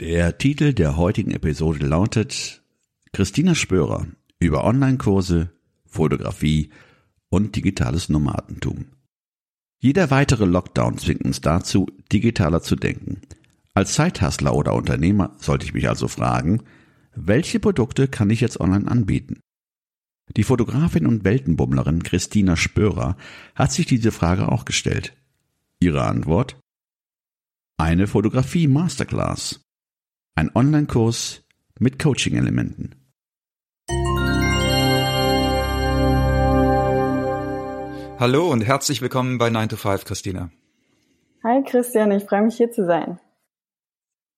Der Titel der heutigen Episode lautet Christina Spörer über Online-Kurse, Fotografie und digitales Nomadentum. Jeder weitere Lockdown zwingt uns dazu, digitaler zu denken. Als Zeithustler oder Unternehmer sollte ich mich also fragen, welche Produkte kann ich jetzt online anbieten? Die Fotografin und Weltenbummlerin Christina Spörer hat sich diese Frage auch gestellt. Ihre Antwort? Eine Fotografie Masterclass. Ein Online-Kurs mit Coaching-Elementen. Hallo und herzlich willkommen bei 9 to 5, Christina. Hi Christian, ich freue mich hier zu sein.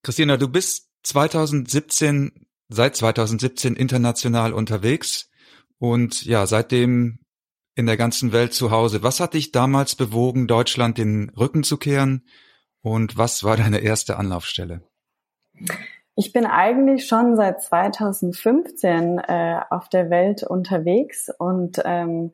Christina, du bist 2017, seit 2017 international unterwegs und ja, seitdem in der ganzen Welt zu Hause. Was hat dich damals bewogen, Deutschland den Rücken zu kehren und was war deine erste Anlaufstelle? Ich bin eigentlich schon seit 2015 äh, auf der Welt unterwegs und ähm,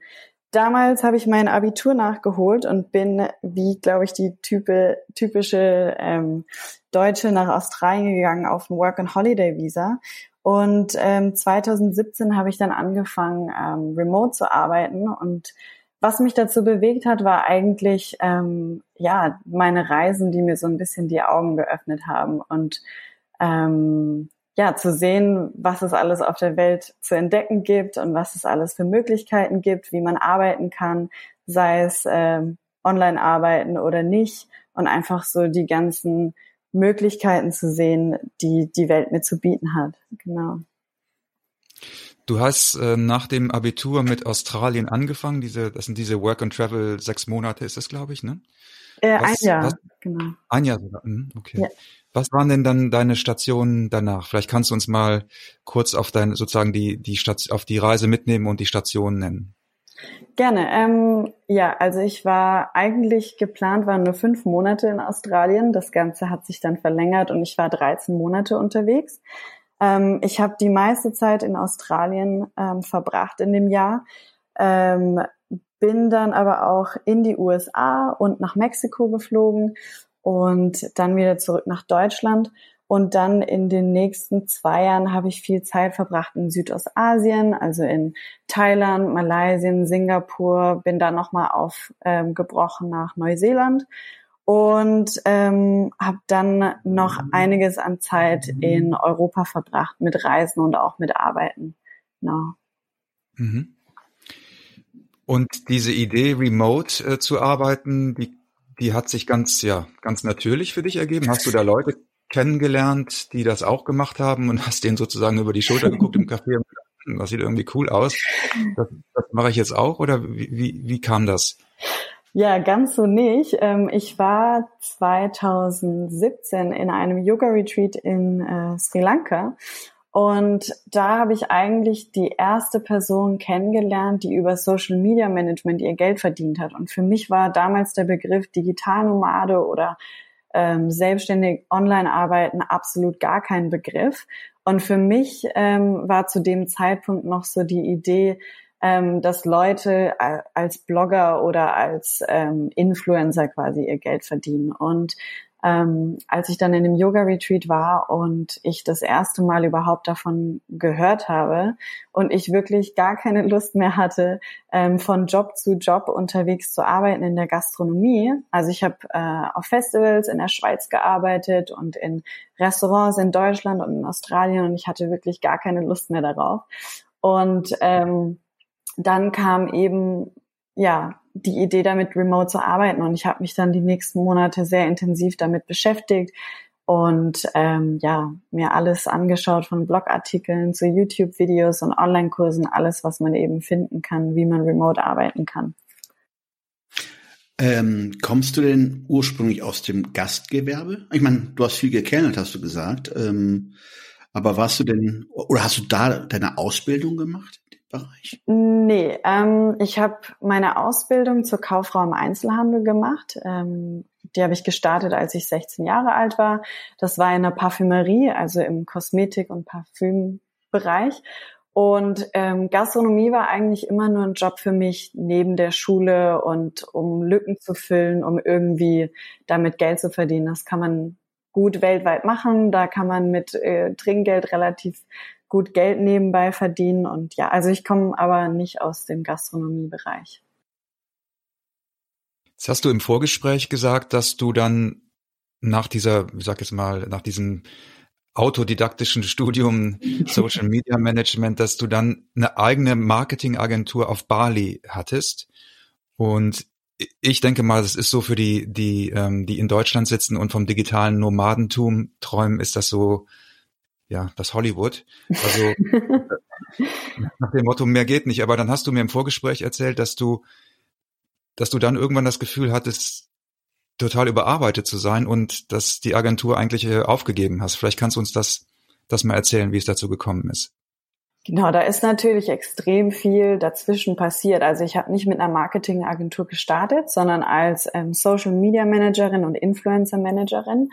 damals habe ich mein Abitur nachgeholt und bin, wie glaube ich die type, typische ähm, Deutsche nach Australien gegangen auf ein Work and Holiday Visa. Und ähm, 2017 habe ich dann angefangen, ähm, remote zu arbeiten und was mich dazu bewegt hat, war eigentlich ähm, ja meine Reisen, die mir so ein bisschen die Augen geöffnet haben und ähm, ja, zu sehen, was es alles auf der Welt zu entdecken gibt und was es alles für Möglichkeiten gibt, wie man arbeiten kann, sei es ähm, online arbeiten oder nicht und einfach so die ganzen Möglichkeiten zu sehen, die die Welt mir zu bieten hat. Genau. Du hast äh, nach dem Abitur mit Australien angefangen. Diese, das sind diese Work and Travel sechs Monate, ist das, glaube ich, ne? Äh, was, ein Jahr, was, genau. Ein Jahr sogar. Hm, okay. Ja. Was waren denn dann deine Stationen danach? Vielleicht kannst du uns mal kurz auf deine sozusagen die die Station, auf die Reise mitnehmen und die Stationen nennen. Gerne. Ähm, ja, also ich war eigentlich geplant, waren nur fünf Monate in Australien. Das Ganze hat sich dann verlängert und ich war 13 Monate unterwegs. Ähm, ich habe die meiste Zeit in Australien ähm, verbracht in dem Jahr. Ähm, bin dann aber auch in die USA und nach Mexiko geflogen und dann wieder zurück nach Deutschland. Und dann in den nächsten zwei Jahren habe ich viel Zeit verbracht in Südostasien, also in Thailand, Malaysia, Singapur, bin dann nochmal aufgebrochen ähm, nach Neuseeland und ähm, habe dann noch einiges an Zeit in Europa verbracht mit Reisen und auch mit Arbeiten. Genau. Mhm. Und diese Idee, remote äh, zu arbeiten, die die hat sich ganz, ja, ganz natürlich für dich ergeben. Hast du da Leute kennengelernt, die das auch gemacht haben und hast denen sozusagen über die Schulter geguckt im Café und hm, das sieht irgendwie cool aus. Das, das mache ich jetzt auch oder wie, wie, wie kam das? Ja, ganz so nicht. Ähm, ich war 2017 in einem Yoga-Retreat in äh, Sri Lanka und da habe ich eigentlich die erste Person kennengelernt, die über Social Media Management ihr Geld verdient hat. Und für mich war damals der Begriff Digitalnomade oder ähm, selbstständig online arbeiten absolut gar kein Begriff. Und für mich ähm, war zu dem Zeitpunkt noch so die Idee, ähm, dass Leute als Blogger oder als ähm, Influencer quasi ihr Geld verdienen. Und ähm, als ich dann in dem Yoga-Retreat war und ich das erste Mal überhaupt davon gehört habe und ich wirklich gar keine Lust mehr hatte, ähm, von Job zu Job unterwegs zu arbeiten in der Gastronomie. Also ich habe äh, auf Festivals in der Schweiz gearbeitet und in Restaurants in Deutschland und in Australien und ich hatte wirklich gar keine Lust mehr darauf. Und ähm, dann kam eben ja die Idee damit, remote zu arbeiten. Und ich habe mich dann die nächsten Monate sehr intensiv damit beschäftigt und ähm, ja, mir alles angeschaut von Blogartikeln zu YouTube-Videos und Online-Kursen, alles, was man eben finden kann, wie man remote arbeiten kann. Ähm, kommst du denn ursprünglich aus dem Gastgewerbe? Ich meine, du hast viel gekellnert, hast du gesagt. Ähm, aber warst du denn, oder hast du da deine Ausbildung gemacht Bereich? Nee, ähm, ich habe meine Ausbildung zur Kauffrau im Einzelhandel gemacht. Ähm, die habe ich gestartet, als ich 16 Jahre alt war. Das war in der Parfümerie, also im Kosmetik- und Parfümbereich. Und ähm, Gastronomie war eigentlich immer nur ein Job für mich neben der Schule und um Lücken zu füllen, um irgendwie damit Geld zu verdienen. Das kann man gut weltweit machen. Da kann man mit äh, Trinkgeld relativ gut Geld nebenbei verdienen. Und ja, also ich komme aber nicht aus dem Gastronomiebereich. Jetzt hast du im Vorgespräch gesagt, dass du dann nach dieser, ich sag jetzt mal, nach diesem autodidaktischen Studium Social Media Management, dass du dann eine eigene Marketingagentur auf Bali hattest. Und ich denke mal, das ist so für die, die, ähm, die in Deutschland sitzen und vom digitalen Nomadentum träumen, ist das so, ja, das Hollywood. Also nach dem Motto, mehr geht nicht. Aber dann hast du mir im Vorgespräch erzählt, dass du, dass du dann irgendwann das Gefühl hattest, total überarbeitet zu sein und dass die Agentur eigentlich äh, aufgegeben hast. Vielleicht kannst du uns das, das mal erzählen, wie es dazu gekommen ist. Genau, da ist natürlich extrem viel dazwischen passiert. Also ich habe nicht mit einer Marketingagentur gestartet, sondern als ähm, Social Media Managerin und Influencer Managerin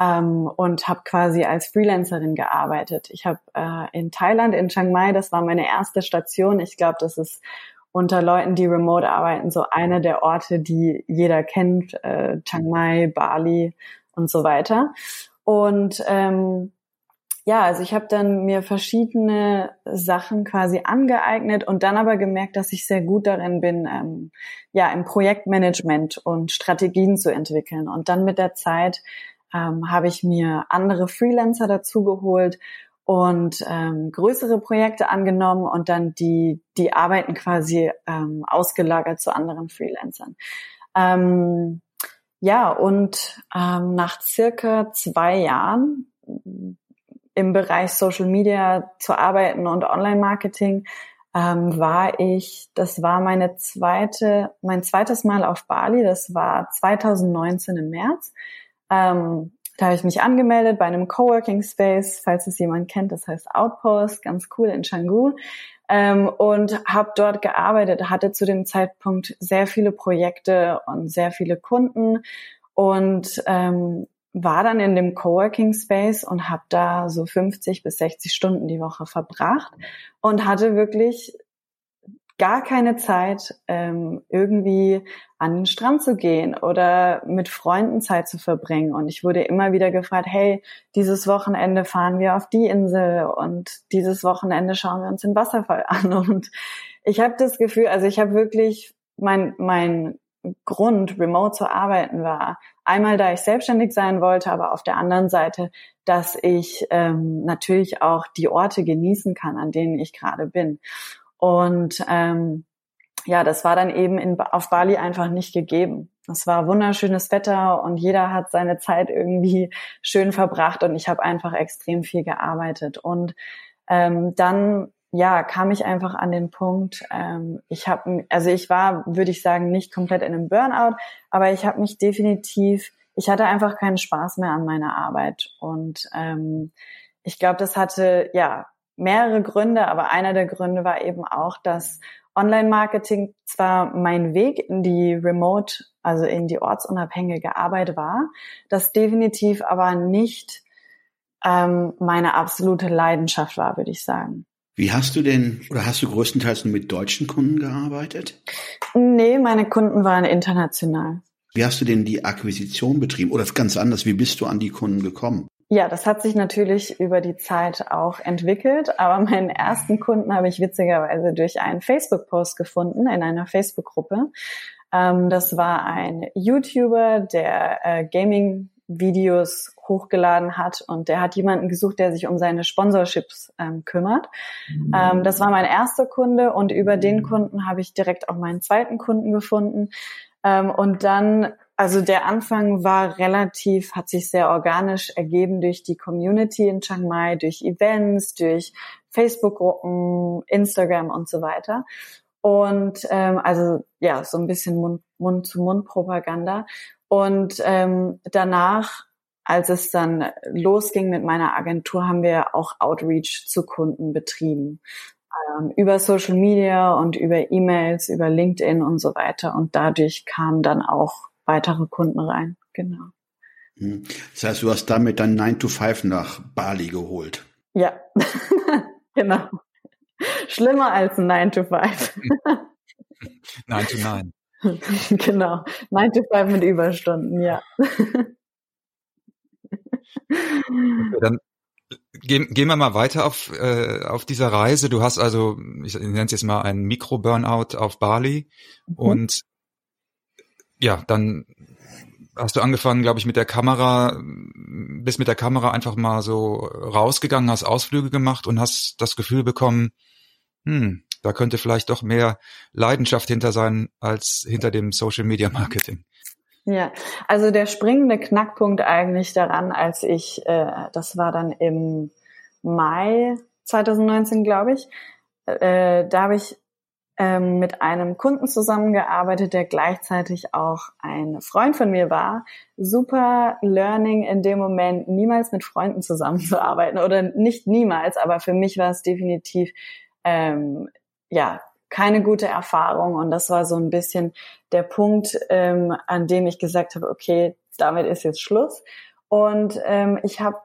ähm, und habe quasi als Freelancerin gearbeitet. Ich habe äh, in Thailand, in Chiang Mai, das war meine erste Station. Ich glaube, das ist unter Leuten, die remote arbeiten, so eine der Orte, die jeder kennt, äh, Chiang Mai, Bali und so weiter. Und ähm, ja, also ich habe dann mir verschiedene Sachen quasi angeeignet und dann aber gemerkt, dass ich sehr gut darin bin, ähm, ja, im Projektmanagement und Strategien zu entwickeln. Und dann mit der Zeit ähm, habe ich mir andere Freelancer dazu geholt und ähm, größere Projekte angenommen und dann die, die Arbeiten quasi ähm, ausgelagert zu anderen Freelancern. Ähm, ja, und ähm, nach circa zwei Jahren im Bereich Social Media zu arbeiten und Online-Marketing ähm, war ich, das war meine zweite, mein zweites Mal auf Bali, das war 2019 im März. Ähm, da habe ich mich angemeldet bei einem Coworking Space, falls es jemand kennt, das heißt Outpost, ganz cool in Canggu. Ähm, und habe dort gearbeitet, hatte zu dem Zeitpunkt sehr viele Projekte und sehr viele Kunden und ähm, war dann in dem Coworking Space und habe da so 50 bis 60 Stunden die Woche verbracht und hatte wirklich gar keine Zeit, ähm, irgendwie an den Strand zu gehen oder mit Freunden Zeit zu verbringen. Und ich wurde immer wieder gefragt, hey, dieses Wochenende fahren wir auf die Insel und dieses Wochenende schauen wir uns den Wasserfall an. Und ich habe das Gefühl, also ich habe wirklich mein, mein Grund, remote zu arbeiten, war einmal, da ich selbstständig sein wollte, aber auf der anderen Seite, dass ich ähm, natürlich auch die Orte genießen kann, an denen ich gerade bin. Und ähm, ja, das war dann eben in, auf Bali einfach nicht gegeben. Es war wunderschönes Wetter und jeder hat seine Zeit irgendwie schön verbracht und ich habe einfach extrem viel gearbeitet. Und ähm, dann ja, kam ich einfach an den Punkt, ähm, ich habe, also ich war, würde ich sagen, nicht komplett in einem Burnout, aber ich habe mich definitiv, ich hatte einfach keinen Spaß mehr an meiner Arbeit. Und ähm, ich glaube, das hatte ja mehrere Gründe, aber einer der Gründe war eben auch, dass Online-Marketing zwar mein Weg in die Remote, also in die ortsunabhängige Arbeit war, das definitiv aber nicht ähm, meine absolute Leidenschaft war, würde ich sagen. Wie hast du denn, oder hast du größtenteils nur mit deutschen Kunden gearbeitet? Nee, meine Kunden waren international. Wie hast du denn die Akquisition betrieben? Oder ganz anders, wie bist du an die Kunden gekommen? Ja, das hat sich natürlich über die Zeit auch entwickelt, aber meinen ersten Kunden habe ich witzigerweise durch einen Facebook-Post gefunden in einer Facebook-Gruppe. Ähm, das war ein YouTuber, der äh, Gaming-Videos hochgeladen hat und der hat jemanden gesucht, der sich um seine Sponsorships ähm, kümmert. Mhm. Ähm, das war mein erster Kunde und über den Kunden habe ich direkt auch meinen zweiten Kunden gefunden. Und dann also der Anfang war relativ, hat sich sehr organisch ergeben durch die Community in Chiang Mai, durch Events, durch Facebook-Gruppen, Instagram und so weiter. Und ähm, also ja, so ein bisschen Mund-zu-Mund-Propaganda. Und ähm, danach, als es dann losging mit meiner Agentur, haben wir auch Outreach zu Kunden betrieben. Ähm, über Social Media und über E-Mails, über LinkedIn und so weiter. Und dadurch kamen dann auch weitere Kunden rein. Genau. Hm. Das heißt, du hast damit dann 9 to 5 nach Bali geholt. Ja, genau. Schlimmer als ein 9 to 5. 9 to 9. genau. 9 to 5 mit Überstunden, ja. Okay, dann gehen, gehen wir mal weiter auf, äh, auf dieser Reise. Du hast also, ich nenne es jetzt mal einen Mikro-Burnout auf Bali mhm. und ja, dann hast du angefangen, glaube ich, mit der Kamera, bist mit der Kamera einfach mal so rausgegangen, hast Ausflüge gemacht und hast das Gefühl bekommen, hm, da könnte vielleicht doch mehr Leidenschaft hinter sein als hinter dem Social Media Marketing. Ja, also der springende Knackpunkt eigentlich daran, als ich, äh, das war dann im Mai 2019, glaube ich, äh, da habe ich ähm, mit einem Kunden zusammengearbeitet, der gleichzeitig auch ein Freund von mir war. Super Learning in dem Moment, niemals mit Freunden zusammenzuarbeiten oder nicht niemals, aber für mich war es definitiv ähm, ja keine gute Erfahrung und das war so ein bisschen der Punkt, ähm, an dem ich gesagt habe, okay, damit ist jetzt Schluss. Und ähm, ich habe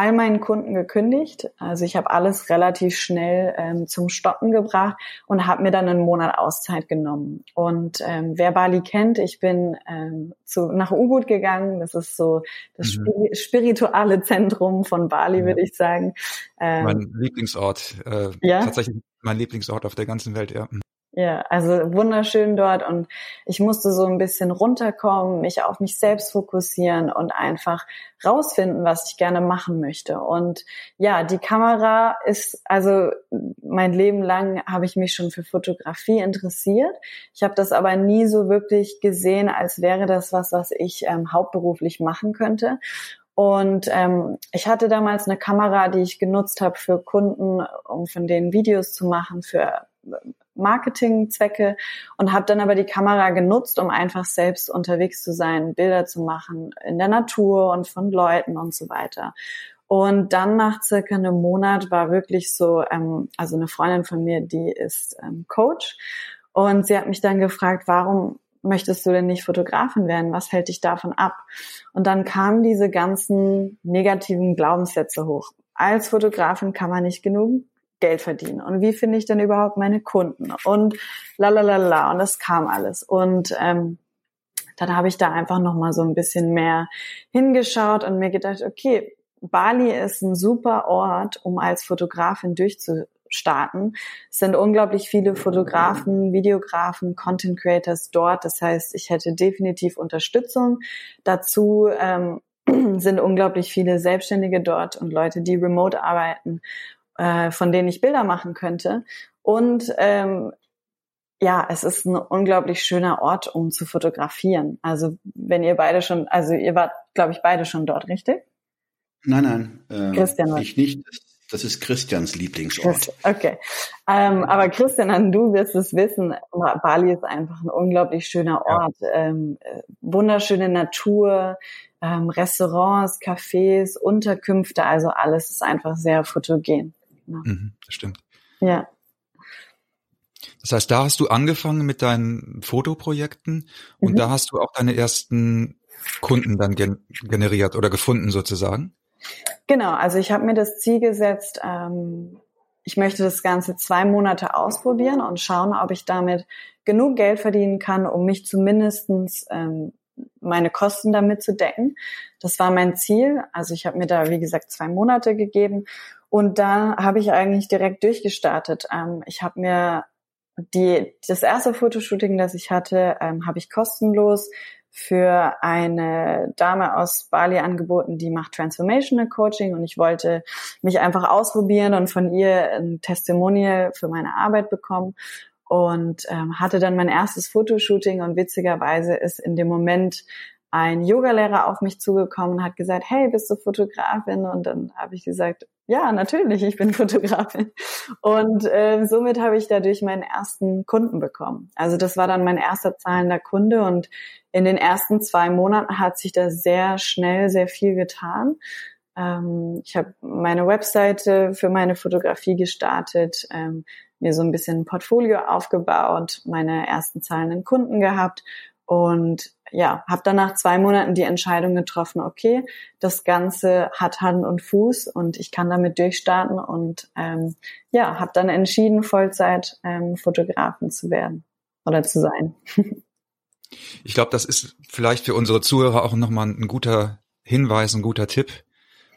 all meinen Kunden gekündigt. Also ich habe alles relativ schnell ähm, zum Stoppen gebracht und habe mir dann einen Monat Auszeit genommen. Und ähm, wer Bali kennt, ich bin ähm, zu, nach Ubud gegangen. Das ist so das mhm. spirituelle Zentrum von Bali, ja. würde ich sagen. Ähm, mein Lieblingsort. Äh, ja? Tatsächlich mein Lieblingsort auf der ganzen Welt, ja. Ja, also wunderschön dort und ich musste so ein bisschen runterkommen, mich auf mich selbst fokussieren und einfach rausfinden, was ich gerne machen möchte. Und ja, die Kamera ist, also mein Leben lang habe ich mich schon für Fotografie interessiert. Ich habe das aber nie so wirklich gesehen, als wäre das was, was ich ähm, hauptberuflich machen könnte. Und ähm, ich hatte damals eine Kamera, die ich genutzt habe für Kunden, um von denen Videos zu machen, für Marketingzwecke und habe dann aber die Kamera genutzt, um einfach selbst unterwegs zu sein, Bilder zu machen in der Natur und von Leuten und so weiter. Und dann nach circa einem Monat war wirklich so, ähm, also eine Freundin von mir, die ist ähm, Coach und sie hat mich dann gefragt, warum möchtest du denn nicht Fotografin werden? Was hält dich davon ab? Und dann kamen diese ganzen negativen Glaubenssätze hoch. Als Fotografin kann man nicht genug Geld verdienen und wie finde ich denn überhaupt meine Kunden und la la la la und das kam alles und ähm, dann habe ich da einfach noch mal so ein bisschen mehr hingeschaut und mir gedacht, okay, Bali ist ein super Ort, um als Fotografin durchzustarten. Es sind unglaublich viele Fotografen, Videografen, Content Creators dort. Das heißt, ich hätte definitiv Unterstützung. Dazu ähm, sind unglaublich viele Selbstständige dort und Leute, die remote arbeiten äh, von denen ich Bilder machen könnte. Und ähm, ja, es ist ein unglaublich schöner Ort, um zu fotografieren. Also wenn ihr beide schon, also ihr wart, glaube ich, beide schon dort, richtig? Nein, nein. Äh, Christian, ich nicht. Das ist Christians Lieblingsort. Okay. Ähm, aber Christian, du wirst es wissen, Bali ist einfach ein unglaublich schöner Ort. Ja. Ähm, wunderschöne Natur, ähm, Restaurants, Cafés, Unterkünfte, also alles ist einfach sehr fotogen. Genau. Mhm, das stimmt. Ja. Das heißt, da hast du angefangen mit deinen Fotoprojekten und mhm. da hast du auch deine ersten Kunden dann gen generiert oder gefunden sozusagen? Genau, also ich habe mir das Ziel gesetzt, ähm, ich möchte das Ganze zwei Monate ausprobieren und schauen, ob ich damit genug Geld verdienen kann, um mich zumindestens ähm, meine Kosten damit zu decken. Das war mein Ziel. Also ich habe mir da, wie gesagt, zwei Monate gegeben und da habe ich eigentlich direkt durchgestartet. Ähm, ich habe mir die, das erste Fotoshooting, das ich hatte, ähm, habe ich kostenlos für eine Dame aus Bali angeboten, die macht Transformational Coaching und ich wollte mich einfach ausprobieren und von ihr ein Testimonial für meine Arbeit bekommen und ähm, hatte dann mein erstes Fotoshooting und witzigerweise ist in dem Moment ein Yogalehrer auf mich zugekommen und hat gesagt, hey, bist du Fotografin? Und dann habe ich gesagt, Ja, natürlich, ich bin Fotografin. Und äh, somit habe ich dadurch meinen ersten Kunden bekommen. Also das war dann mein erster zahlender Kunde und in den ersten zwei Monaten hat sich da sehr schnell sehr viel getan. Ähm, ich habe meine Webseite für meine Fotografie gestartet, ähm, mir so ein bisschen ein Portfolio aufgebaut, meine ersten zahlenden Kunden gehabt und ja, habe dann nach zwei Monaten die Entscheidung getroffen, okay, das Ganze hat Hand und Fuß und ich kann damit durchstarten und ähm, ja, habe dann entschieden, Vollzeit ähm, Fotografen zu werden oder zu sein. ich glaube, das ist vielleicht für unsere Zuhörer auch nochmal ein guter Hinweis, ein guter Tipp.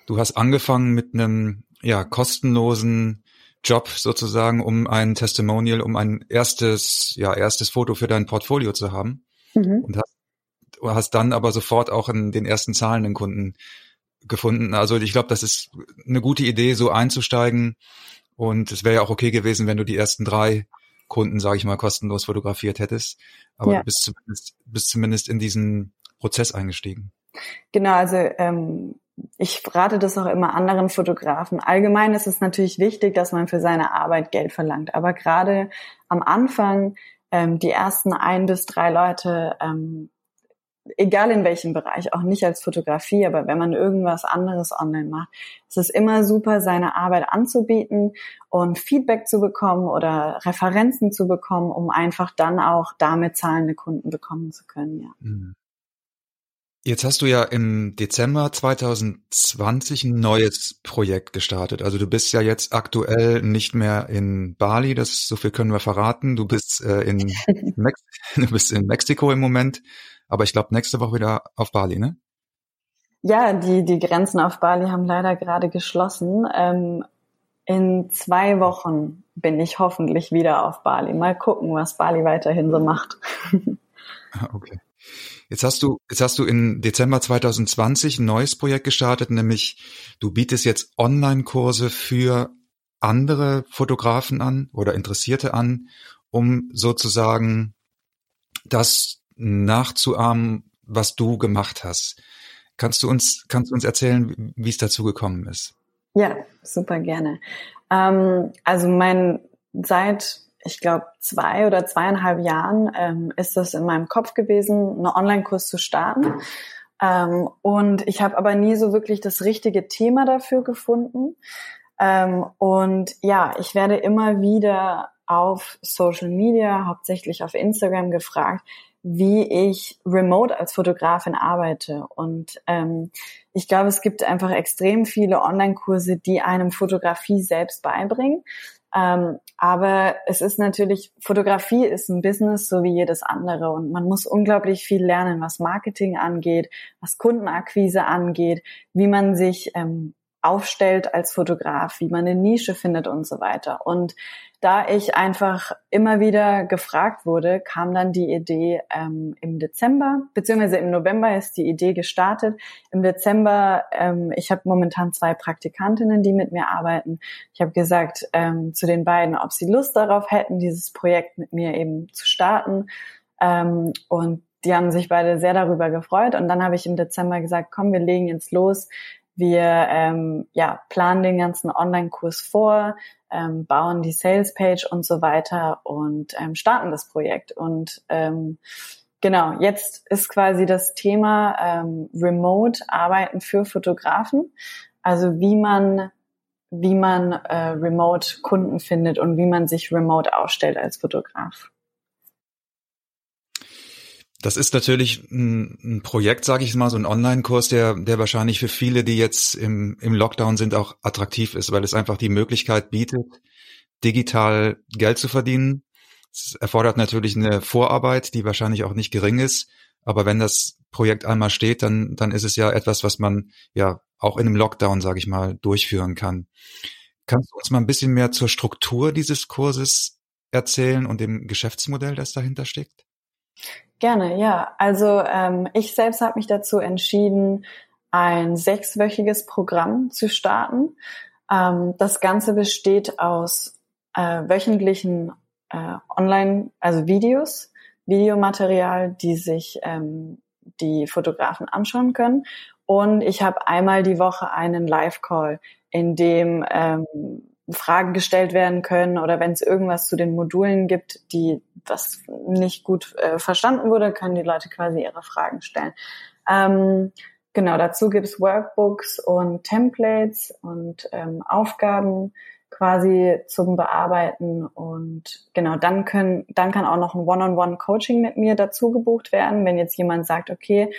Du hast angefangen mit einem ja kostenlosen Job sozusagen, um ein Testimonial, um ein erstes ja erstes Foto für dein Portfolio zu haben mhm. und hast hast dann aber sofort auch in den ersten zahlenden Kunden gefunden. Also ich glaube, das ist eine gute Idee, so einzusteigen. Und es wäre ja auch okay gewesen, wenn du die ersten drei Kunden, sage ich mal, kostenlos fotografiert hättest. Aber ja. du bist zumindest, bist zumindest in diesen Prozess eingestiegen. Genau, also ähm, ich rate das auch immer anderen Fotografen. Allgemein ist es natürlich wichtig, dass man für seine Arbeit Geld verlangt. Aber gerade am Anfang, ähm, die ersten ein bis drei Leute ähm, egal in welchem Bereich, auch nicht als Fotografie, aber wenn man irgendwas anderes online macht, ist es immer super, seine Arbeit anzubieten und Feedback zu bekommen oder Referenzen zu bekommen, um einfach dann auch damit zahlende Kunden bekommen zu können, ja. Mhm. Jetzt hast du ja im Dezember 2020 ein neues Projekt gestartet. Also du bist ja jetzt aktuell nicht mehr in Bali, das so viel können wir verraten. Du bist äh, in Mex du bist in Mexiko im Moment, aber ich glaube nächste Woche wieder auf Bali, ne? Ja, die, die Grenzen auf Bali haben leider gerade geschlossen. Ähm, in zwei Wochen bin ich hoffentlich wieder auf Bali. Mal gucken, was Bali weiterhin so macht. okay. Jetzt hast du, jetzt hast du in Dezember 2020 ein neues Projekt gestartet, nämlich du bietest jetzt Online-Kurse für andere Fotografen an oder Interessierte an, um sozusagen das nachzuahmen, was du gemacht hast. Kannst du uns, kannst du uns erzählen, wie es dazu gekommen ist? Ja, super gerne. Ähm, also mein, seit, ich glaube, zwei oder zweieinhalb Jahren ähm, ist das in meinem Kopf gewesen, einen Online-Kurs zu starten. Ähm, und ich habe aber nie so wirklich das richtige Thema dafür gefunden. Ähm, und ja, ich werde immer wieder auf Social Media, hauptsächlich auf Instagram gefragt, wie ich remote als Fotografin arbeite. Und ähm, ich glaube, es gibt einfach extrem viele Online-Kurse, die einem Fotografie selbst beibringen. Ähm, aber es ist natürlich, Fotografie ist ein Business so wie jedes andere und man muss unglaublich viel lernen, was Marketing angeht, was Kundenakquise angeht, wie man sich ähm, aufstellt als Fotograf, wie man eine Nische findet und so weiter. Und da ich einfach immer wieder gefragt wurde, kam dann die Idee ähm, im Dezember, beziehungsweise im November ist die Idee gestartet. Im Dezember, ähm, ich habe momentan zwei Praktikantinnen, die mit mir arbeiten. Ich habe gesagt ähm, zu den beiden, ob sie Lust darauf hätten, dieses Projekt mit mir eben zu starten. Ähm, und die haben sich beide sehr darüber gefreut. Und dann habe ich im Dezember gesagt, komm, wir legen jetzt los. Wir ähm, ja, planen den ganzen Online-Kurs vor, ähm, bauen die Sales-Page und so weiter und ähm, starten das Projekt. Und ähm, genau, jetzt ist quasi das Thema ähm, Remote-Arbeiten für Fotografen. Also wie man wie man äh, remote Kunden findet und wie man sich remote aufstellt als Fotograf. Das ist natürlich ein, ein Projekt, sage ich mal, so ein Online-Kurs, der, der wahrscheinlich für viele, die jetzt im, im Lockdown sind, auch attraktiv ist, weil es einfach die Möglichkeit bietet, digital Geld zu verdienen. Es erfordert natürlich eine Vorarbeit, die wahrscheinlich auch nicht gering ist. Aber wenn das Projekt einmal steht, dann, dann ist es ja etwas, was man ja auch in einem Lockdown, sage ich mal, durchführen kann. Kannst du uns mal ein bisschen mehr zur Struktur dieses Kurses erzählen und dem Geschäftsmodell, das dahinter steckt? Gerne, ja. Also ähm, ich selbst habe mich dazu entschieden, ein sechswöchiges Programm zu starten. Ähm, das Ganze besteht aus äh, wöchentlichen äh, Online, also Videos, Videomaterial, die sich ähm, die Fotografen anschauen können. Und ich habe einmal die Woche einen Live-Call, in dem ähm, Fragen gestellt werden können oder wenn es irgendwas zu den Modulen gibt, die was nicht gut äh, verstanden wurde, können die Leute quasi ihre Fragen stellen. Ähm, genau, dazu gibt's Workbooks und Templates und ähm, Aufgaben quasi zum Bearbeiten und genau dann können dann kann auch noch ein One-on-One-Coaching mit mir dazu gebucht werden, wenn jetzt jemand sagt, okay,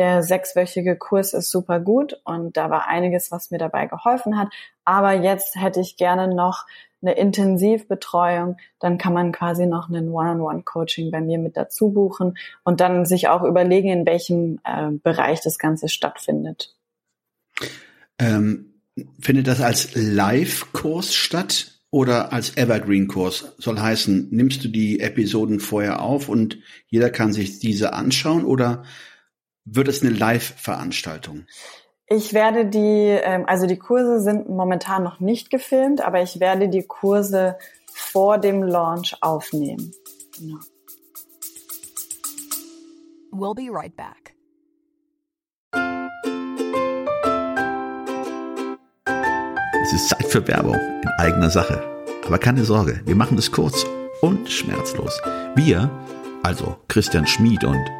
der sechswöchige Kurs ist super gut und da war einiges, was mir dabei geholfen hat. Aber jetzt hätte ich gerne noch eine Intensivbetreuung, dann kann man quasi noch einen One-on-One-Coaching bei mir mit dazu buchen und dann sich auch überlegen, in welchem äh, Bereich das Ganze stattfindet. Ähm, findet das als Live-Kurs statt oder als Evergreen-Kurs? Soll heißen, nimmst du die Episoden vorher auf und jeder kann sich diese anschauen oder wird es eine Live-Veranstaltung? Ich werde die, ähm, also die Kurse sind momentan noch nicht gefilmt, aber ich werde die Kurse vor dem Launch aufnehmen. Genau. We'll be right back. Es ist Zeit für Werbung in eigener Sache. Aber keine Sorge, wir machen es kurz und schmerzlos. Wir, also Christian Schmid und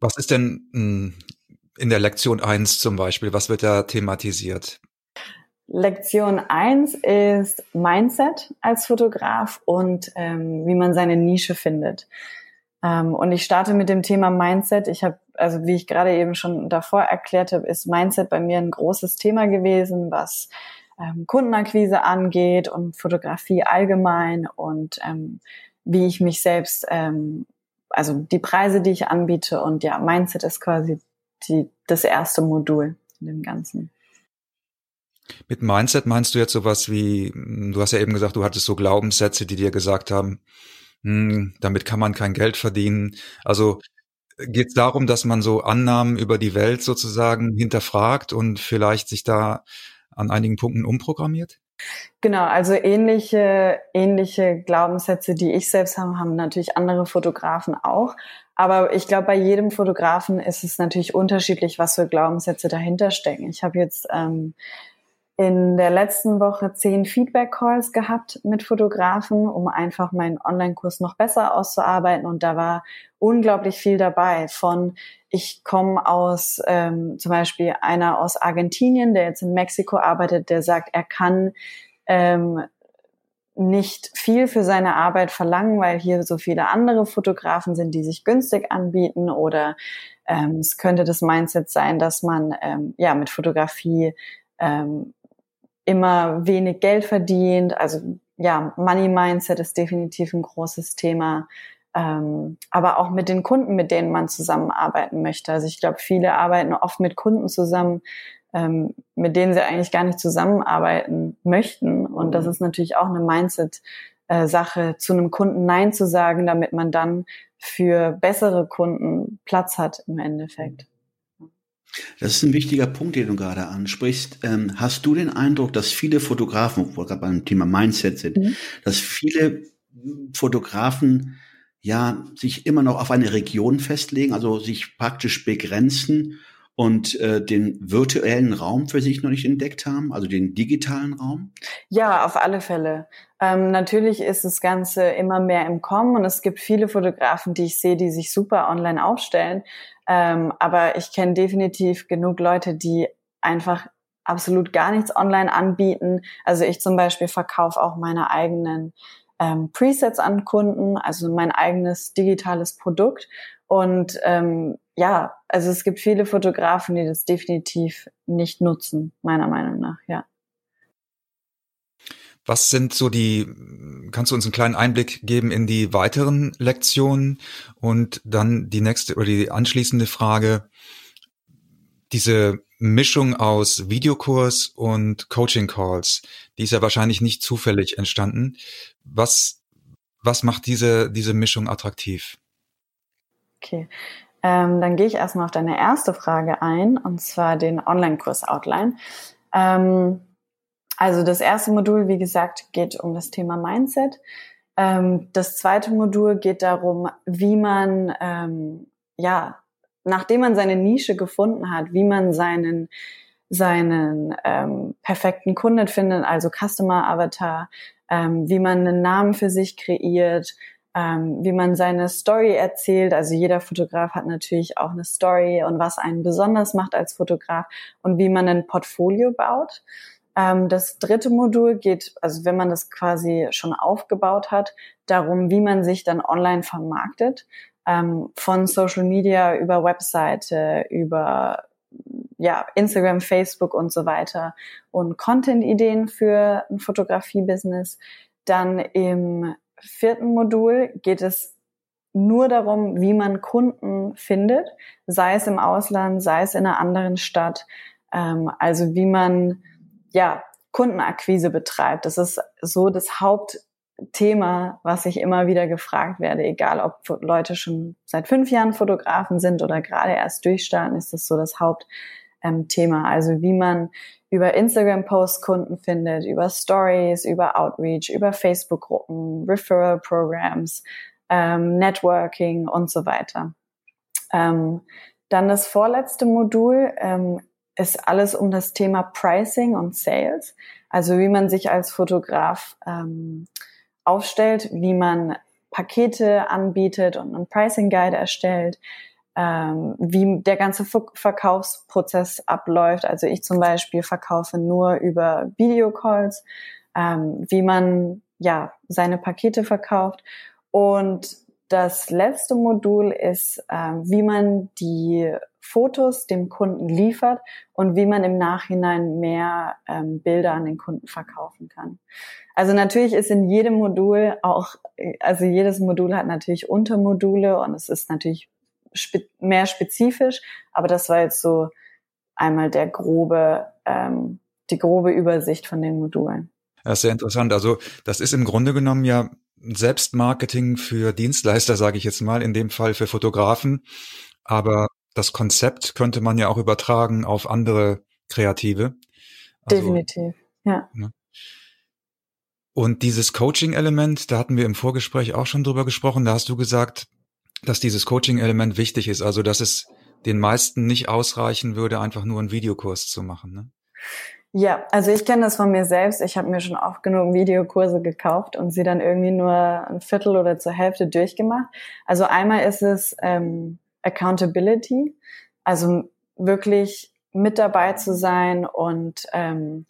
Was ist denn hm, in der Lektion 1 zum Beispiel? Was wird da thematisiert? Lektion 1 ist Mindset als Fotograf und ähm, wie man seine Nische findet. Ähm, und ich starte mit dem Thema Mindset. Ich habe, also wie ich gerade eben schon davor erklärt habe, ist Mindset bei mir ein großes Thema gewesen, was ähm, Kundenakquise angeht und Fotografie allgemein und ähm, wie ich mich selbst ähm, also die Preise, die ich anbiete und ja, Mindset ist quasi die, das erste Modul in dem Ganzen. Mit Mindset meinst du jetzt sowas wie, du hast ja eben gesagt, du hattest so Glaubenssätze, die dir gesagt haben, hm, damit kann man kein Geld verdienen. Also geht es darum, dass man so Annahmen über die Welt sozusagen hinterfragt und vielleicht sich da an einigen Punkten umprogrammiert? Genau, also ähnliche, ähnliche Glaubenssätze, die ich selbst habe, haben natürlich andere Fotografen auch. Aber ich glaube, bei jedem Fotografen ist es natürlich unterschiedlich, was für Glaubenssätze dahinter stecken. Ich habe jetzt ähm, in der letzten Woche zehn Feedback-Calls gehabt mit Fotografen, um einfach meinen Online-Kurs noch besser auszuarbeiten. Und da war unglaublich viel dabei von, ich komme aus ähm, zum Beispiel einer aus Argentinien, der jetzt in Mexiko arbeitet, der sagt, er kann ähm, nicht viel für seine Arbeit verlangen, weil hier so viele andere Fotografen sind, die sich günstig anbieten oder ähm, es könnte das Mindset sein, dass man ähm, ja mit Fotografie ähm, immer wenig Geld verdient. Also ja, Money Mindset ist definitiv ein großes Thema. Ähm, aber auch mit den Kunden, mit denen man zusammenarbeiten möchte. Also ich glaube, viele arbeiten oft mit Kunden zusammen, ähm, mit denen sie eigentlich gar nicht zusammenarbeiten möchten. Und das mhm. ist natürlich auch eine Mindset-Sache, äh, zu einem Kunden Nein zu sagen, damit man dann für bessere Kunden Platz hat im Endeffekt. Das ist ein wichtiger Punkt, den du gerade ansprichst. Ähm, hast du den Eindruck, dass viele Fotografen, wo wir gerade beim Thema Mindset sind, mhm. dass viele Fotografen ja sich immer noch auf eine Region festlegen, also sich praktisch begrenzen und äh, den virtuellen Raum für sich noch nicht entdeckt haben, also den digitalen Raum? Ja, auf alle Fälle. Ähm, natürlich ist das Ganze immer mehr im Kommen und es gibt viele Fotografen, die ich sehe, die sich super online aufstellen. Ähm, aber ich kenne definitiv genug Leute, die einfach absolut gar nichts online anbieten. Also ich zum Beispiel verkaufe auch meine eigenen ähm, Presets an Kunden, also mein eigenes digitales Produkt. Und ähm, ja, also es gibt viele Fotografen, die das definitiv nicht nutzen, meiner Meinung nach, ja. Was sind so die, kannst du uns einen kleinen Einblick geben in die weiteren Lektionen? Und dann die nächste oder die anschließende Frage, diese Mischung aus Videokurs und Coaching Calls, die ist ja wahrscheinlich nicht zufällig entstanden. Was, was macht diese, diese Mischung attraktiv? Okay. Ähm, dann gehe ich erstmal auf deine erste Frage ein, und zwar den Online-Kurs Outline. Ähm, also das erste Modul, wie gesagt, geht um das Thema Mindset. Ähm, das zweite Modul geht darum, wie man, ähm, ja, nachdem man seine Nische gefunden hat, wie man seinen seinen ähm, perfekten Kunden findet, also Customer Avatar, ähm, wie man einen Namen für sich kreiert, ähm, wie man seine Story erzählt. Also jeder Fotograf hat natürlich auch eine Story und was einen besonders macht als Fotograf und wie man ein Portfolio baut. Ähm, das dritte Modul geht, also wenn man das quasi schon aufgebaut hat, darum, wie man sich dann online vermarktet. Ähm, von Social Media über Webseite, über ja, Instagram, Facebook und so weiter und Content-Ideen für ein Fotografie-Business. Dann im vierten Modul geht es nur darum, wie man Kunden findet, sei es im Ausland, sei es in einer anderen Stadt. Ähm, also wie man ja Kundenakquise betreibt. Das ist so das Hauptthema, was ich immer wieder gefragt werde, egal ob Leute schon seit fünf Jahren Fotografen sind oder gerade erst durchstarten, ist das so das Hauptthema. Also wie man über Instagram-Posts Kunden findet, über Stories, über Outreach, über Facebook-Gruppen, Referral-Programs, ähm, Networking und so weiter. Ähm, dann das vorletzte Modul ähm, ist alles um das Thema Pricing und Sales. Also wie man sich als Fotograf ähm, aufstellt, wie man Pakete anbietet und einen Pricing Guide erstellt, ähm, wie der ganze Verkaufsprozess abläuft. Also ich zum Beispiel verkaufe nur über Videocalls, ähm, wie man ja seine Pakete verkauft. Und das letzte Modul ist, ähm, wie man die Fotos dem Kunden liefert und wie man im Nachhinein mehr ähm, Bilder an den Kunden verkaufen kann. Also natürlich ist in jedem Modul auch, also jedes Modul hat natürlich Untermodule und es ist natürlich spe mehr spezifisch, aber das war jetzt so einmal der grobe, ähm, die grobe Übersicht von den Modulen. Das ist sehr interessant. Also das ist im Grunde genommen ja Selbstmarketing für Dienstleister, sage ich jetzt mal, in dem Fall für Fotografen. Aber das Konzept könnte man ja auch übertragen auf andere Kreative. Also, Definitiv, ja. Ne? Und dieses Coaching-Element, da hatten wir im Vorgespräch auch schon drüber gesprochen, da hast du gesagt, dass dieses Coaching-Element wichtig ist, also dass es den meisten nicht ausreichen würde, einfach nur einen Videokurs zu machen. Ne? Ja, also ich kenne das von mir selbst. Ich habe mir schon oft genug Videokurse gekauft und sie dann irgendwie nur ein Viertel oder zur Hälfte durchgemacht. Also einmal ist es ähm, Accountability, also wirklich mit dabei zu sein und ähm,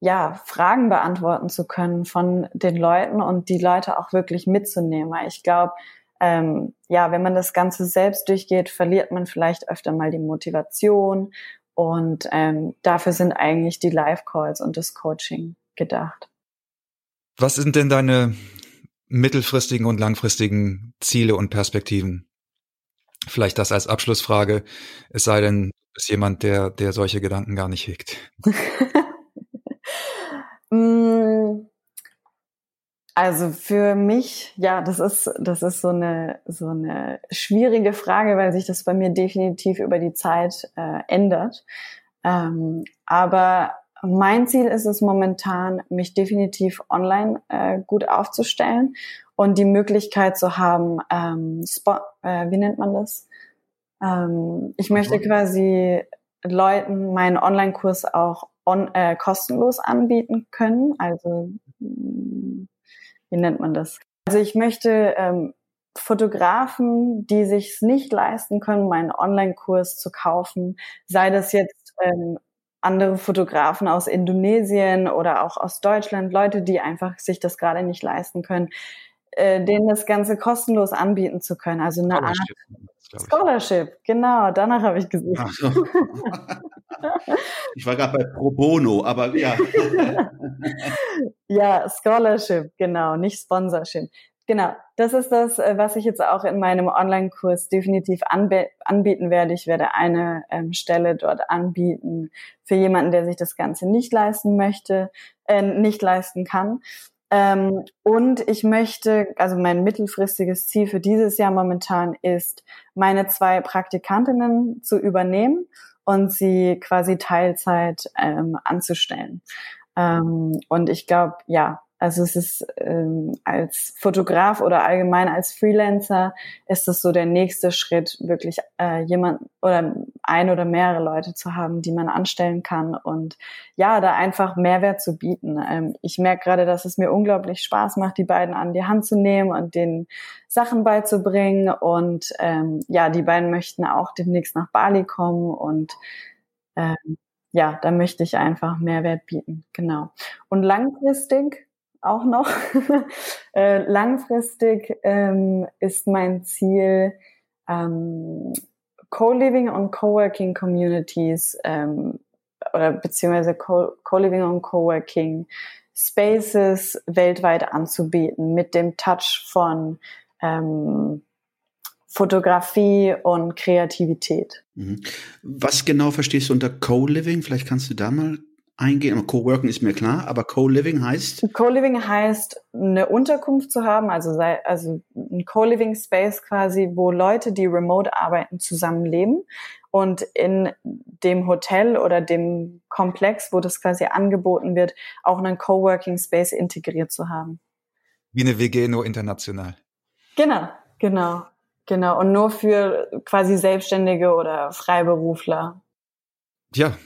ja, Fragen beantworten zu können von den Leuten und die Leute auch wirklich mitzunehmen. Weil ich glaube, ähm, ja, wenn man das Ganze selbst durchgeht, verliert man vielleicht öfter mal die Motivation. Und ähm, dafür sind eigentlich die Live-Calls und das Coaching gedacht. Was sind denn deine mittelfristigen und langfristigen Ziele und Perspektiven? Vielleicht das als Abschlussfrage, es sei denn, ist jemand, der, der solche Gedanken gar nicht hegt. Mm, also für mich, ja, das ist, das ist so eine, so eine schwierige Frage, weil sich das bei mir definitiv über die Zeit äh, ändert. Ähm, aber mein Ziel ist es momentan, mich definitiv online äh, gut aufzustellen und die Möglichkeit zu haben, ähm, Spot, äh, wie nennt man das? Ähm, ich möchte quasi Leuten meinen Online-Kurs auch on, äh, kostenlos anbieten können. Also hm, wie nennt man das? Also ich möchte ähm, Fotografen, die sich nicht leisten können, meinen Online-Kurs zu kaufen, sei das jetzt ähm, andere Fotografen aus Indonesien oder auch aus Deutschland, Leute, die einfach sich das gerade nicht leisten können, äh, denen das Ganze kostenlos anbieten zu können. Also eine Art Scholarship, genau, danach habe ich gesucht. Ich war gerade bei Pro Bono, aber ja. ja, Scholarship, genau, nicht Sponsorship. Genau, das ist das, äh, was ich jetzt auch in meinem Online-Kurs definitiv anbieten werde. Ich werde eine ähm, Stelle dort anbieten für jemanden, der sich das Ganze nicht leisten möchte, äh, nicht leisten kann. Ähm, und ich möchte, also mein mittelfristiges Ziel für dieses Jahr momentan ist, meine zwei Praktikantinnen zu übernehmen und sie quasi Teilzeit ähm, anzustellen. Ähm, und ich glaube, ja, also es ist ähm, als Fotograf oder allgemein als Freelancer ist es so der nächste Schritt, wirklich äh, jemand oder ein oder mehrere Leute zu haben, die man anstellen kann und ja, da einfach Mehrwert zu bieten. Ähm, ich merke gerade, dass es mir unglaublich Spaß macht, die beiden an die Hand zu nehmen und den Sachen beizubringen. Und ähm, ja, die beiden möchten auch demnächst nach Bali kommen und ähm, ja, da möchte ich einfach Mehrwert bieten. Genau. Und langfristig auch noch. äh, langfristig ähm, ist mein Ziel, ähm, Co-Living und Co-Working Communities ähm, oder beziehungsweise Co-Living und Co-Working Spaces weltweit anzubieten mit dem Touch von ähm, Fotografie und Kreativität. Mhm. Was genau verstehst du unter Co-Living? Vielleicht kannst du da mal eingehen. Coworking ist mir klar, aber Co-Living heißt? Co-Living heißt, eine Unterkunft zu haben, also, sei, also ein Co-Living Space quasi, wo Leute, die remote arbeiten, zusammenleben und in dem Hotel oder dem Komplex, wo das quasi angeboten wird, auch einen Coworking Space integriert zu haben. Wie eine WG nur international. Genau, genau, genau. Und nur für quasi Selbstständige oder Freiberufler. Ja,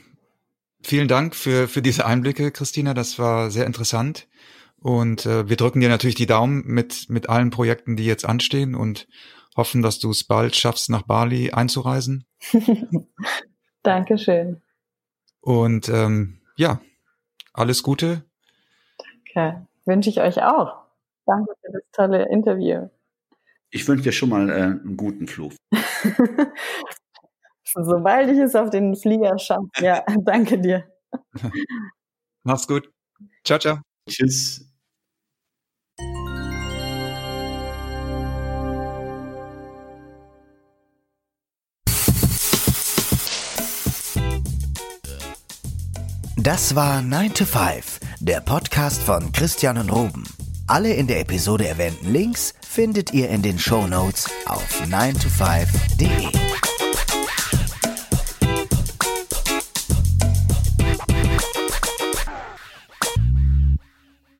Vielen Dank für, für diese Einblicke, Christina. Das war sehr interessant. Und äh, wir drücken dir natürlich die Daumen mit, mit allen Projekten, die jetzt anstehen und hoffen, dass du es bald schaffst, nach Bali einzureisen. Dankeschön. Und ähm, ja, alles Gute. Danke. Wünsche ich euch auch. Danke für das tolle Interview. Ich wünsche dir schon mal äh, einen guten Flug. Sobald ich es auf den Flieger schaffe. Ja, danke dir. Mach's gut. Ciao, ciao. Tschüss. Das war 9 to 5, der Podcast von Christian und Ruben. Alle in der Episode erwähnten Links findet ihr in den Show Notes auf 9to5.de.